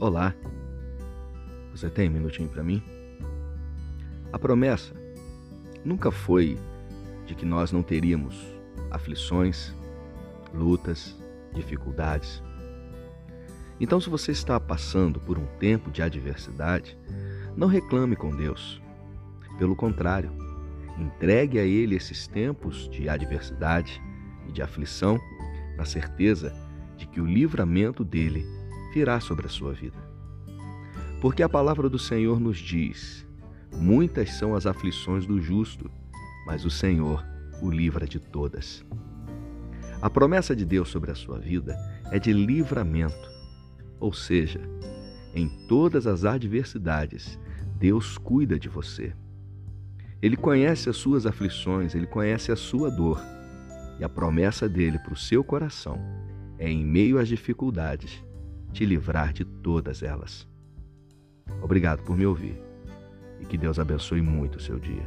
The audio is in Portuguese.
Olá, você tem um minutinho para mim? A promessa nunca foi de que nós não teríamos aflições, lutas, dificuldades. Então, se você está passando por um tempo de adversidade, não reclame com Deus. Pelo contrário, entregue a Ele esses tempos de adversidade e de aflição, na certeza de que o livramento dele virá sobre a sua vida. Porque a palavra do Senhor nos diz: Muitas são as aflições do justo, mas o Senhor o livra de todas. A promessa de Deus sobre a sua vida é de livramento, ou seja, em todas as adversidades, Deus cuida de você. Ele conhece as suas aflições, ele conhece a sua dor. E a promessa dele para o seu coração é, em meio às dificuldades, te livrar de todas elas. Obrigado por me ouvir e que Deus abençoe muito o seu dia.